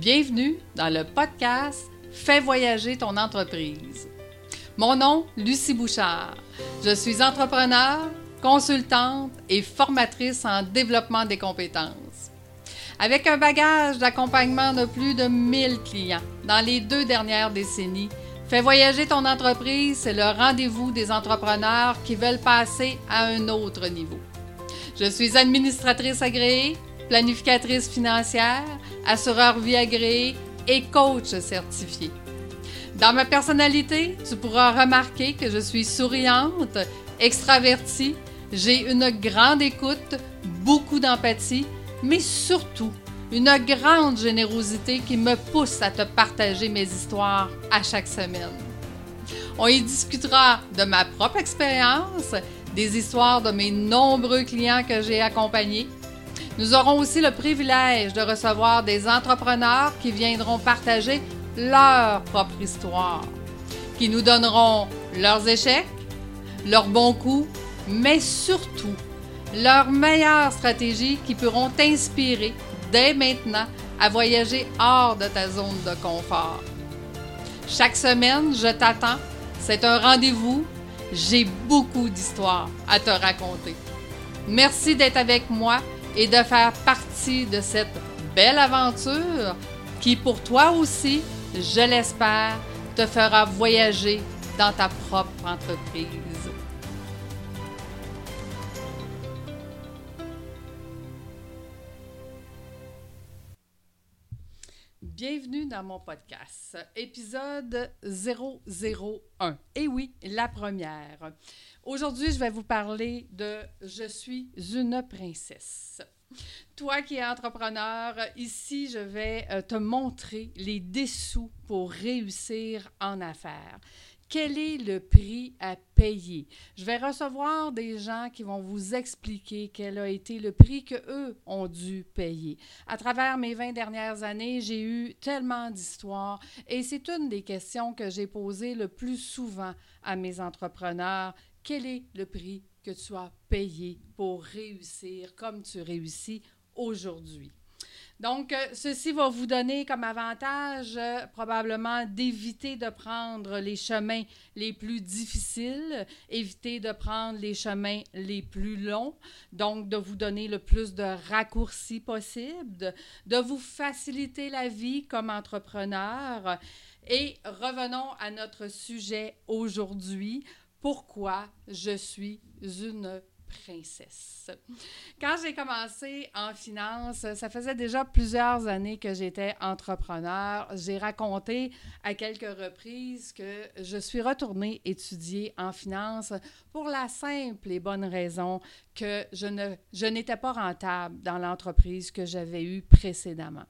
Bienvenue dans le podcast Fais voyager ton entreprise. Mon nom, Lucie Bouchard. Je suis entrepreneur, consultante et formatrice en développement des compétences. Avec un bagage d'accompagnement de plus de 1000 clients dans les deux dernières décennies, Fais voyager ton entreprise, c'est le rendez-vous des entrepreneurs qui veulent passer à un autre niveau. Je suis administratrice agréée, planificatrice financière, assureur vie agréé et coach certifié. Dans ma personnalité, tu pourras remarquer que je suis souriante, extravertie, j'ai une grande écoute, beaucoup d'empathie, mais surtout une grande générosité qui me pousse à te partager mes histoires à chaque semaine. On y discutera de ma propre expérience, des histoires de mes nombreux clients que j'ai accompagnés. Nous aurons aussi le privilège de recevoir des entrepreneurs qui viendront partager leur propre histoire, qui nous donneront leurs échecs, leurs bons coups, mais surtout leurs meilleures stratégies qui pourront t'inspirer dès maintenant à voyager hors de ta zone de confort. Chaque semaine, je t'attends. C'est un rendez-vous. J'ai beaucoup d'histoires à te raconter. Merci d'être avec moi et de faire partie de cette belle aventure qui, pour toi aussi, je l'espère, te fera voyager dans ta propre entreprise. Bienvenue dans mon podcast, épisode 001. Et oui, la première. Aujourd'hui, je vais vous parler de Je suis une princesse. Toi qui es entrepreneur, ici, je vais euh, te montrer les dessous pour réussir en affaires quel est le prix à payer? Je vais recevoir des gens qui vont vous expliquer quel a été le prix que eux ont dû payer. À travers mes 20 dernières années, j'ai eu tellement d'histoires et c'est une des questions que j'ai posées le plus souvent à mes entrepreneurs. Quel est le prix que tu as payé pour réussir comme tu réussis aujourd'hui? Donc, euh, ceci va vous donner comme avantage euh, probablement d'éviter de prendre les chemins les plus difficiles, éviter de prendre les chemins les plus longs, donc de vous donner le plus de raccourcis possible, de vous faciliter la vie comme entrepreneur. Et revenons à notre sujet aujourd'hui. Pourquoi je suis une princesse. Quand j'ai commencé en finance, ça faisait déjà plusieurs années que j'étais entrepreneur. J'ai raconté à quelques reprises que je suis retournée étudier en finance pour la simple et bonne raison que je, ne, je n'étais pas rentable dans l'entreprise que j'avais eue précédemment.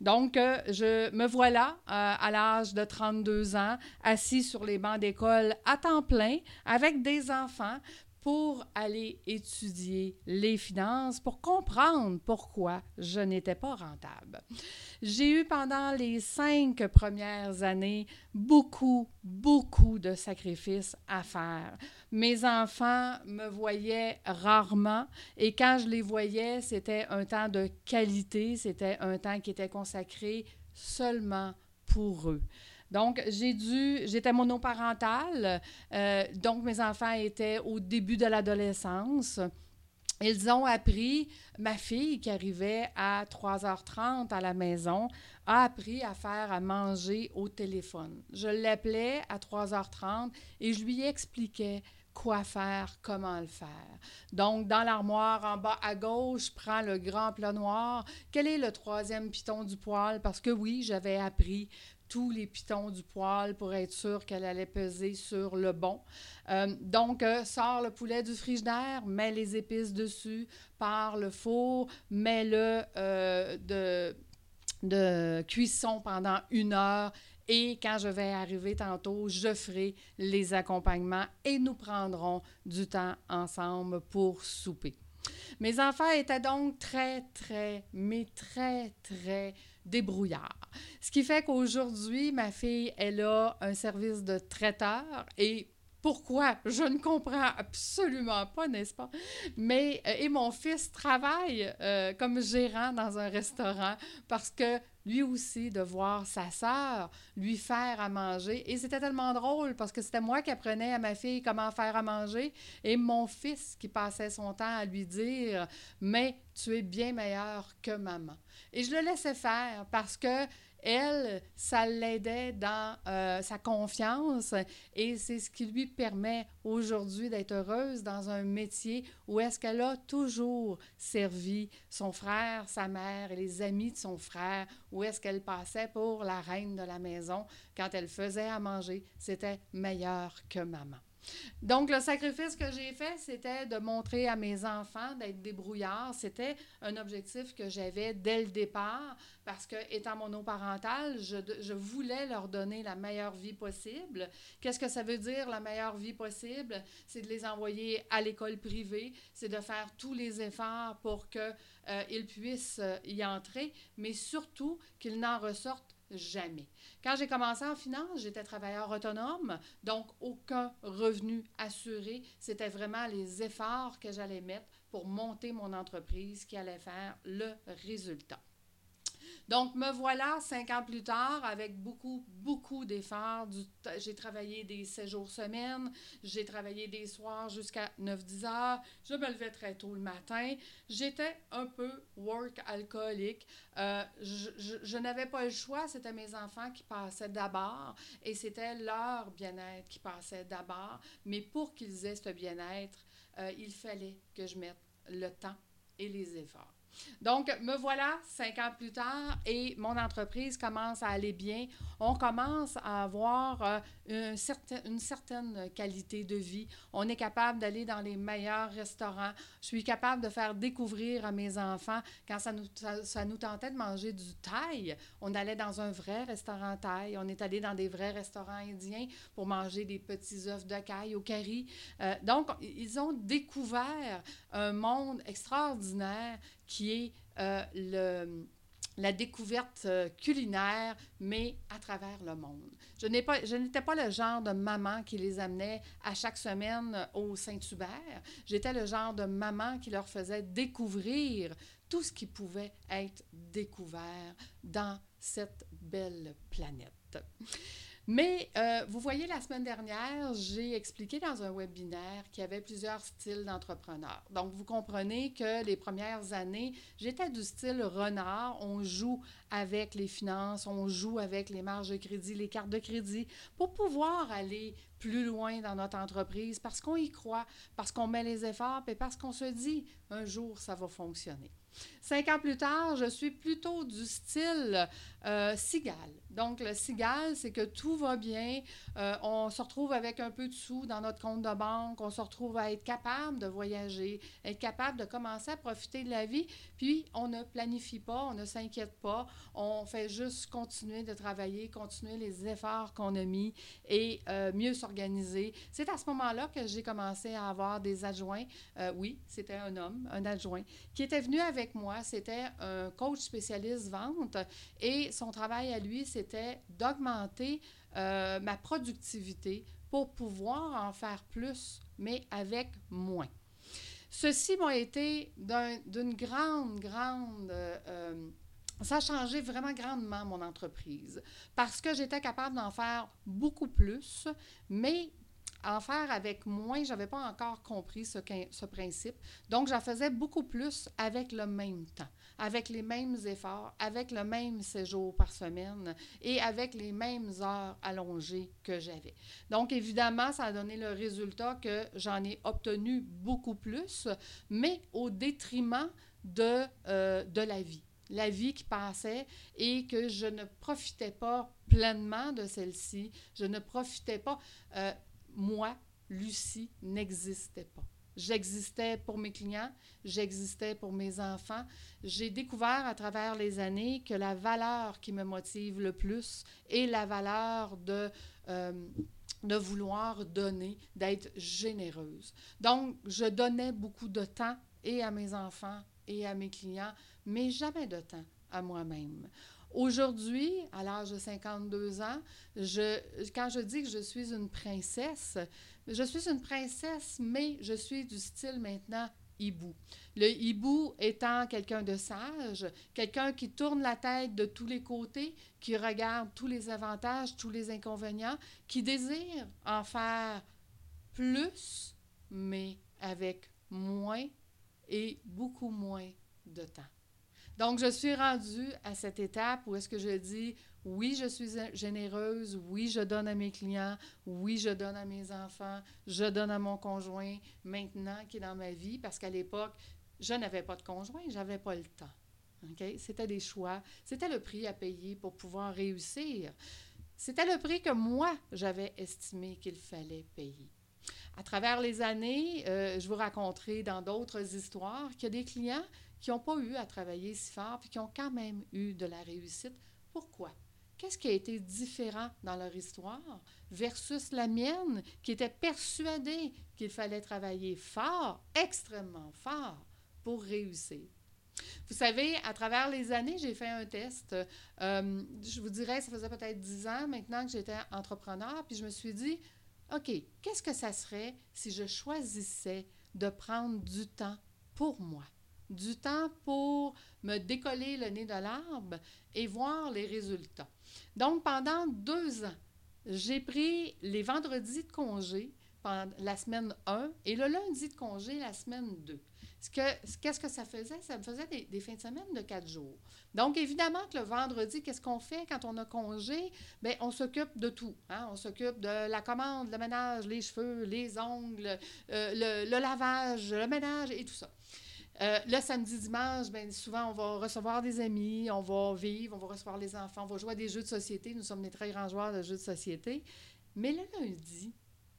Donc, euh, je me voilà euh, à l'âge de 32 ans, assis sur les bancs d'école à temps plein avec des enfants pour aller étudier les finances, pour comprendre pourquoi je n'étais pas rentable. J'ai eu pendant les cinq premières années beaucoup, beaucoup de sacrifices à faire. Mes enfants me voyaient rarement et quand je les voyais, c'était un temps de qualité, c'était un temps qui était consacré seulement pour eux. Donc, j'ai dû, j'étais monoparentale, euh, donc mes enfants étaient au début de l'adolescence. Ils ont appris, ma fille qui arrivait à 3h30 à la maison, a appris à faire à manger au téléphone. Je l'appelais à 3h30 et je lui expliquais quoi faire, comment le faire. Donc, dans l'armoire en bas à gauche, je prends le grand plat noir. Quel est le troisième piton du poêle? Parce que oui, j'avais appris tous les pitons du poêle pour être sûr qu'elle allait peser sur le bon. Euh, donc, euh, sort le poulet du frigidaire, mets les épices dessus, pars le four, mets-le euh, de, de cuisson pendant une heure. Et quand je vais arriver tantôt, je ferai les accompagnements et nous prendrons du temps ensemble pour souper. Mes enfants étaient donc très, très, mais très, très débrouillards. Ce qui fait qu'aujourd'hui, ma fille, elle a un service de traiteur et pourquoi? Je ne comprends absolument pas, n'est-ce pas? Mais, euh, et mon fils travaille euh, comme gérant dans un restaurant parce que lui aussi de voir sa sœur lui faire à manger. Et c'était tellement drôle parce que c'était moi qui apprenais à ma fille comment faire à manger et mon fils qui passait son temps à lui dire Mais tu es bien meilleur que maman. Et je le laissais faire parce que elle, ça l'aidait dans euh, sa confiance et c'est ce qui lui permet aujourd'hui d'être heureuse dans un métier où est-ce qu'elle a toujours servi son frère, sa mère et les amis de son frère, où est-ce qu'elle passait pour la reine de la maison quand elle faisait à manger, c'était meilleur que maman. Donc, le sacrifice que j'ai fait, c'était de montrer à mes enfants d'être débrouillards. C'était un objectif que j'avais dès le départ parce que, étant monoparentale, je, je voulais leur donner la meilleure vie possible. Qu'est-ce que ça veut dire, la meilleure vie possible? C'est de les envoyer à l'école privée, c'est de faire tous les efforts pour qu'ils euh, puissent euh, y entrer, mais surtout qu'ils n'en ressortent Jamais. Quand j'ai commencé en finance, j'étais travailleur autonome, donc aucun revenu assuré. C'était vraiment les efforts que j'allais mettre pour monter mon entreprise qui allait faire le résultat. Donc, me voilà cinq ans plus tard avec beaucoup, beaucoup d'efforts. J'ai travaillé des 7 jours semaine, j'ai travaillé des soirs jusqu'à 9-10 heures, je me levais très tôt le matin. J'étais un peu work alcoolique. Euh, je, je n'avais pas le choix, c'était mes enfants qui passaient d'abord et c'était leur bien-être qui passait d'abord. Mais pour qu'ils aient ce bien-être, euh, il fallait que je mette le temps et les efforts. Donc, me voilà cinq ans plus tard et mon entreprise commence à aller bien. On commence à avoir euh, une, certaine, une certaine qualité de vie. On est capable d'aller dans les meilleurs restaurants. Je suis capable de faire découvrir à mes enfants, quand ça nous, ça, nous tentait de manger du thaï, on allait dans un vrai restaurant thaï. On est allé dans des vrais restaurants indiens pour manger des petits œufs de caille au curry. Euh, donc, ils ont découvert un monde extraordinaire qui est euh, le, la découverte euh, culinaire, mais à travers le monde. Je n'étais pas, pas le genre de maman qui les amenait à chaque semaine au Saint-Hubert. J'étais le genre de maman qui leur faisait découvrir tout ce qui pouvait être découvert dans cette belle planète. Mais euh, vous voyez, la semaine dernière, j'ai expliqué dans un webinaire qu'il y avait plusieurs styles d'entrepreneurs. Donc, vous comprenez que les premières années, j'étais du style renard. On joue avec les finances, on joue avec les marges de crédit, les cartes de crédit, pour pouvoir aller plus loin dans notre entreprise parce qu'on y croit, parce qu'on met les efforts et parce qu'on se dit un jour ça va fonctionner. Cinq ans plus tard, je suis plutôt du style euh, cigale. Donc, le cigale, c'est que tout va bien, euh, on se retrouve avec un peu de sous dans notre compte de banque, on se retrouve à être capable de voyager, être capable de commencer à profiter de la vie, puis on ne planifie pas, on ne s'inquiète pas, on fait juste continuer de travailler, continuer les efforts qu'on a mis et euh, mieux s'organiser. C'est à ce moment-là que j'ai commencé à avoir des adjoints. Euh, oui, c'était un homme, un adjoint, qui était venu avec moi. C'était un coach spécialiste vente et son travail à lui, c'était d'augmenter euh, ma productivité pour pouvoir en faire plus, mais avec moins. Ceci m'a été d'une grande, grande... Euh, ça a changé vraiment grandement mon entreprise parce que j'étais capable d'en faire beaucoup plus, mais en faire avec moins, je n'avais pas encore compris ce, principe. Donc, j'en faisais beaucoup plus avec le même temps, avec les mêmes efforts, avec le même séjour par semaine et avec les mêmes heures allongées que j'avais. Donc, évidemment, ça a donné le résultat que j'en ai obtenu beaucoup plus, mais au détriment de, euh, de la vie la vie qui passait et que je ne profitais pas pleinement de celle-ci. Je ne profitais pas. Euh, moi, Lucie, n'existait pas. J'existais pour mes clients, j'existais pour mes enfants. J'ai découvert à travers les années que la valeur qui me motive le plus est la valeur de, euh, de vouloir donner, d'être généreuse. Donc, je donnais beaucoup de temps et à mes enfants et à mes clients, mais jamais de temps à moi-même. Aujourd'hui, à l'âge de 52 ans, je, quand je dis que je suis une princesse, je suis une princesse, mais je suis du style maintenant hibou. Le hibou étant quelqu'un de sage, quelqu'un qui tourne la tête de tous les côtés, qui regarde tous les avantages, tous les inconvénients, qui désire en faire plus, mais avec moins et beaucoup moins de temps. Donc, je suis rendue à cette étape où est-ce que je dis, oui, je suis généreuse, oui, je donne à mes clients, oui, je donne à mes enfants, je donne à mon conjoint maintenant qui est dans ma vie, parce qu'à l'époque, je n'avais pas de conjoint, je n'avais pas le temps. C'était des choix, c'était le prix à payer pour pouvoir réussir. C'était le prix que moi, j'avais estimé qu'il fallait payer. À travers les années, euh, je vous raconterai dans d'autres histoires qu'il y a des clients qui n'ont pas eu à travailler si fort puis qui ont quand même eu de la réussite. Pourquoi? Qu'est-ce qui a été différent dans leur histoire versus la mienne qui était persuadée qu'il fallait travailler fort, extrêmement fort, pour réussir? Vous savez, à travers les années, j'ai fait un test. Euh, je vous dirais, ça faisait peut-être dix ans maintenant que j'étais entrepreneur, puis je me suis dit, OK, qu'est-ce que ça serait si je choisissais de prendre du temps pour moi? du temps pour me décoller le nez de l'arbre et voir les résultats. Donc, pendant deux ans, j'ai pris les vendredis de congé la semaine 1 et le lundi de congé la semaine 2. Qu'est-ce que ça faisait? Ça me faisait des, fins de semaine de quatre jours. Donc, évidemment que le vendredi, qu'est-ce qu'on fait quand on a congé? Bien, on s'occupe de tout. Hein? On s'occupe de la commande, le ménage, les cheveux, les ongles, euh, le lavage, le ménage et tout ça. Euh, le samedi, dimanche, bien, souvent, on va recevoir des amis, on va vivre, on va recevoir les enfants, on va jouer à des jeux de société. Nous sommes des très grands joueurs de jeux de société. Mais le lundi,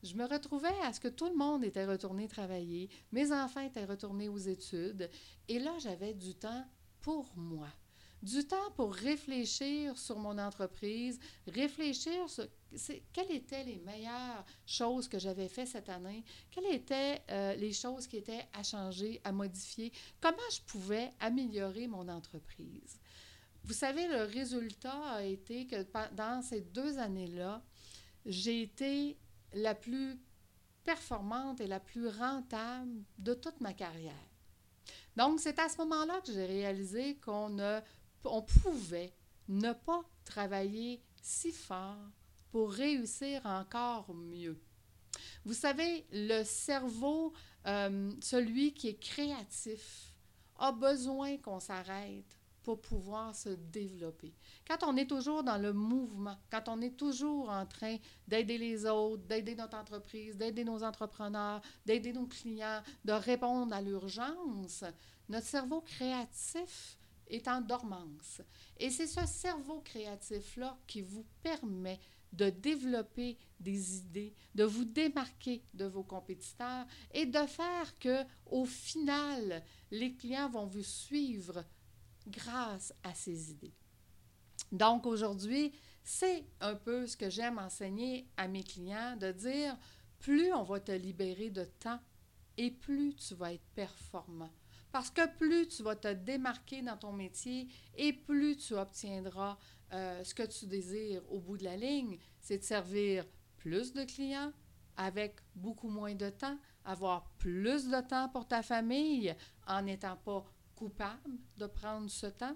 je me retrouvais à ce que tout le monde était retourné travailler, mes enfants étaient retournés aux études, et là, j'avais du temps pour moi du temps pour réfléchir sur mon entreprise, réfléchir sur quelles étaient les meilleures choses que j'avais faites cette année, quelles étaient euh, les choses qui étaient à changer, à modifier, comment je pouvais améliorer mon entreprise. Vous savez, le résultat a été que dans ces deux années-là, j'ai été la plus performante et la plus rentable de toute ma carrière. Donc, c'est à ce moment-là que j'ai réalisé qu'on on pouvait ne pas travailler si fort pour réussir encore mieux. Vous savez, le cerveau, euh, celui qui est créatif, a besoin qu'on s'arrête pour pouvoir se développer. Quand on est toujours dans le mouvement, quand on est toujours en train d'aider les autres, d'aider notre entreprise, d'aider nos entrepreneurs, d'aider nos clients, de répondre à l'urgence, notre cerveau créatif est en dormance. Et c'est ce cerveau créatif-là qui vous permet de développer des idées, de vous démarquer de vos compétiteurs et de faire que, au final, les clients vont vous suivre grâce à ces idées. Donc aujourd'hui, c'est un peu ce que j'aime enseigner à mes clients, de dire, plus on va te libérer de temps et plus tu vas être performant. Parce que plus tu vas te démarquer dans ton métier et plus tu obtiendras euh, ce que tu désires au bout de la ligne, c'est de servir plus de clients avec beaucoup moins de temps, avoir plus de temps pour ta famille en n'étant pas coupable de prendre ce temps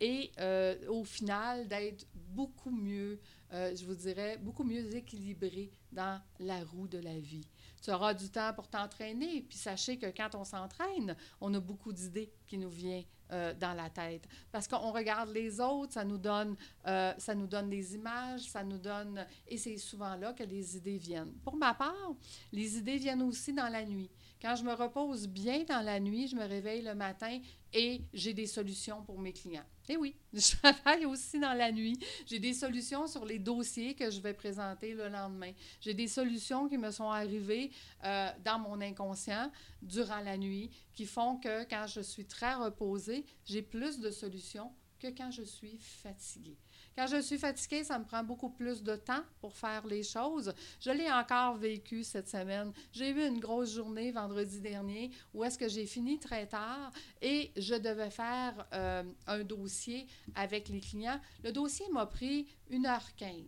et euh, au final d'être beaucoup mieux, euh, je vous dirais, beaucoup mieux équilibré dans la roue de la vie tu auras du temps pour t'entraîner. Puis sachez que quand on s'entraîne, on a beaucoup d'idées qui nous viennent euh, dans la tête. Parce qu'on regarde les autres, ça nous donne, ça nous donne des images, ça nous donne... Et c'est souvent là que les idées viennent. Pour ma part, les idées viennent aussi dans la nuit. Quand je me repose bien dans la nuit, je me réveille le matin et j'ai des solutions pour mes clients. Et oui, je travaille aussi dans la nuit. J'ai des solutions sur les dossiers que je vais présenter le lendemain. J'ai des solutions qui me sont arrivées euh, dans mon inconscient durant la nuit qui font que quand je suis très reposée, j'ai plus de solutions que quand je suis fatiguée. Quand je suis fatiguée, ça me prend beaucoup plus de temps pour faire les choses. Je l'ai encore vécu cette semaine. J'ai eu une grosse journée vendredi dernier où est-ce que j'ai fini très tard et je devais faire euh, un dossier avec les clients. Le dossier m'a pris 1h15.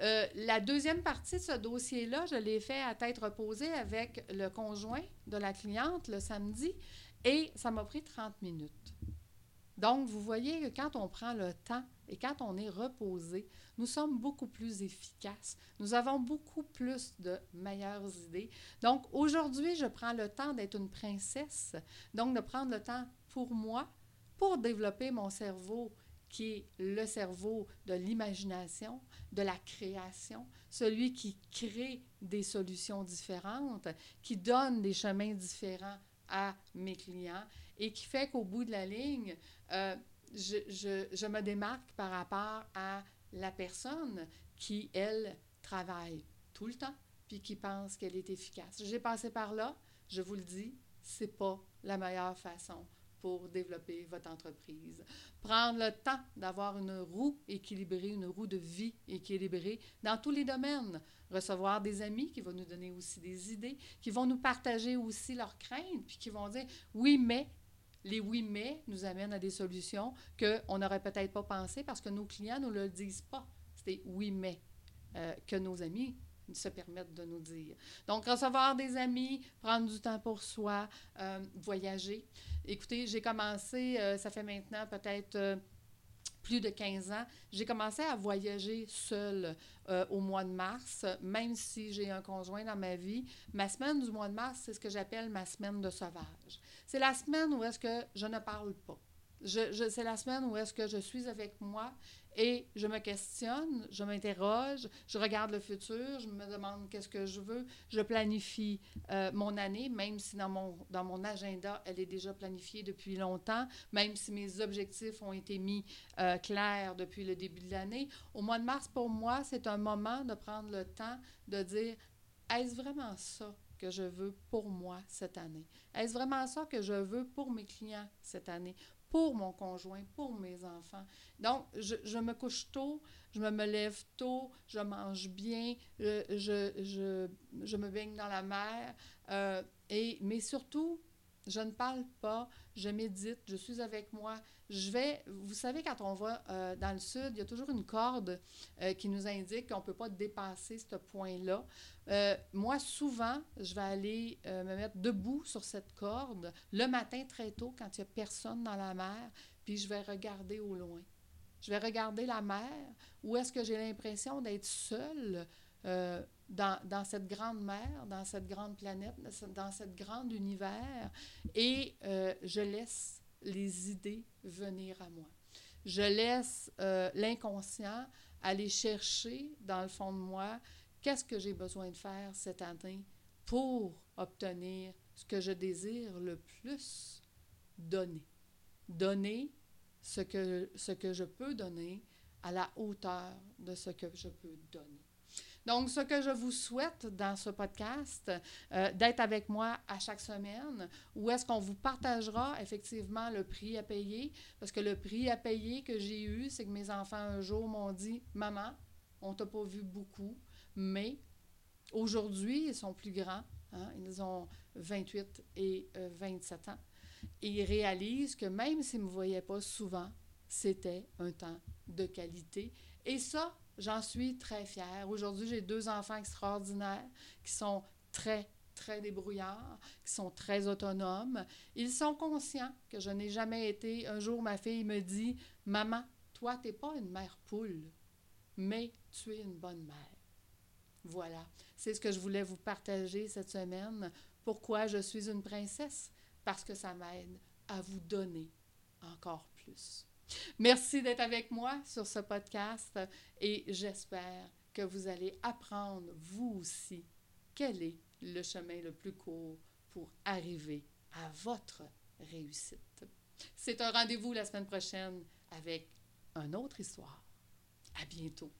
Euh, la deuxième partie de ce dossier-là, je l'ai fait à tête reposée avec le conjoint de la cliente le samedi et ça m'a pris 30 minutes. Donc, vous voyez que quand on prend le temps et quand on est reposé, nous sommes beaucoup plus efficaces. Nous avons beaucoup plus de meilleures idées. Donc, aujourd'hui, je prends le temps d'être une princesse, donc de prendre le temps pour moi, pour développer mon cerveau qui est le cerveau de l'imagination, de la création, celui qui crée des solutions différentes, qui donne des chemins différents à mes clients et qui fait qu'au bout de la ligne, euh, je, je, je, me démarque par rapport à la personne qui, elle, travaille tout le temps puis qui pense qu'elle est efficace. J'ai passé par là, je vous le dis, c'est pas la meilleure façon pour développer votre entreprise. Prendre le temps d'avoir une roue équilibrée, une roue de vie équilibrée dans tous les domaines. Recevoir des amis qui vont nous donner aussi des idées, qui vont nous partager aussi leurs craintes, puis qui vont dire oui, mais. Les oui, mais nous amènent à des solutions qu'on n'aurait peut-être pas pensé parce que nos clients ne le disent pas. C'est oui, mais euh, que nos amis se permettent de nous dire. Donc, recevoir des amis, prendre du temps pour soi, euh, voyager. Écoutez, j'ai commencé, euh, ça fait maintenant peut-être plus de 15 ans, j'ai commencé à voyager seule euh, au mois de mars, même si j'ai un conjoint dans ma vie. Ma semaine du mois de mars, c'est ce que j'appelle ma semaine de sauvage. C'est la semaine où est-ce que je ne parle pas. Je, je, c'est la semaine où est-ce que je suis avec moi et je me questionne, je m'interroge, je regarde le futur, je me demande qu'est-ce que je veux, je planifie euh, mon année, même si dans mon, dans mon agenda, elle est déjà planifiée depuis longtemps, même si mes objectifs ont été mis euh, clairs depuis le début de l'année. Au mois de mars, pour moi, c'est un moment de prendre le temps de dire, est-ce vraiment ça que je veux pour moi cette année? Est-ce vraiment ça que je veux pour mes clients cette année? Pour mon conjoint, pour mes enfants. Donc, je, je, me couche tôt, je me, me lève tôt, je mange bien, je, je, je me baigne dans la mer, euh, et, mais surtout, je ne parle pas, je médite, je suis avec moi. Je vais, vous savez, quand on va euh, dans le sud, il y a toujours une corde euh, qui nous indique qu'on ne peut pas dépasser ce point-là. Euh, moi, souvent, je vais aller me mettre debout sur cette corde le matin très tôt quand il n'y a personne dans la mer, puis je vais regarder au loin. Je vais regarder la mer, où est-ce que j'ai l'impression d'être seule dans, dans, cette grande mer, dans cette grande planète, dans cette grande univers, et euh, je laisse les idées venir à moi. Je laisse euh, l'inconscient aller chercher dans le fond de moi qu'est-ce que j'ai besoin de faire cette année pour obtenir ce que je désire le plus donner. Donner ce que, ce que je peux donner à la hauteur de ce que je peux donner. Donc, ce que je vous souhaite dans ce podcast, euh, d'être avec moi à chaque semaine, où est-ce qu'on vous partagera effectivement le prix à payer, parce que le prix à payer que j'ai eu, c'est que mes enfants un jour m'ont dit, maman, on t'a pas vu beaucoup, mais aujourd'hui, ils sont plus grands, hein, ils ont 28 et euh, 27 ans, et ils réalisent que même s'ils ne me voyaient pas souvent, c'était un temps de qualité. Et ça, J'en suis très fière. Aujourd'hui, j'ai deux enfants extraordinaires qui sont très, très débrouillards, qui sont très autonomes. Ils sont conscients que je n'ai jamais été. Un jour, ma fille me dit Maman, toi, tu n'es pas une mère poule, mais tu es une bonne mère. Voilà. C'est ce que je voulais vous partager cette semaine. Pourquoi je suis une princesse? Parce que ça m'aide à vous donner encore plus. Merci d'être avec moi sur ce podcast et j'espère que vous allez apprendre, vous aussi, quel est le chemin le plus court pour arriver à votre réussite. C'est un rendez-vous la semaine prochaine avec une autre histoire. À bientôt.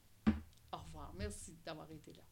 Au revoir. Merci d'avoir été là.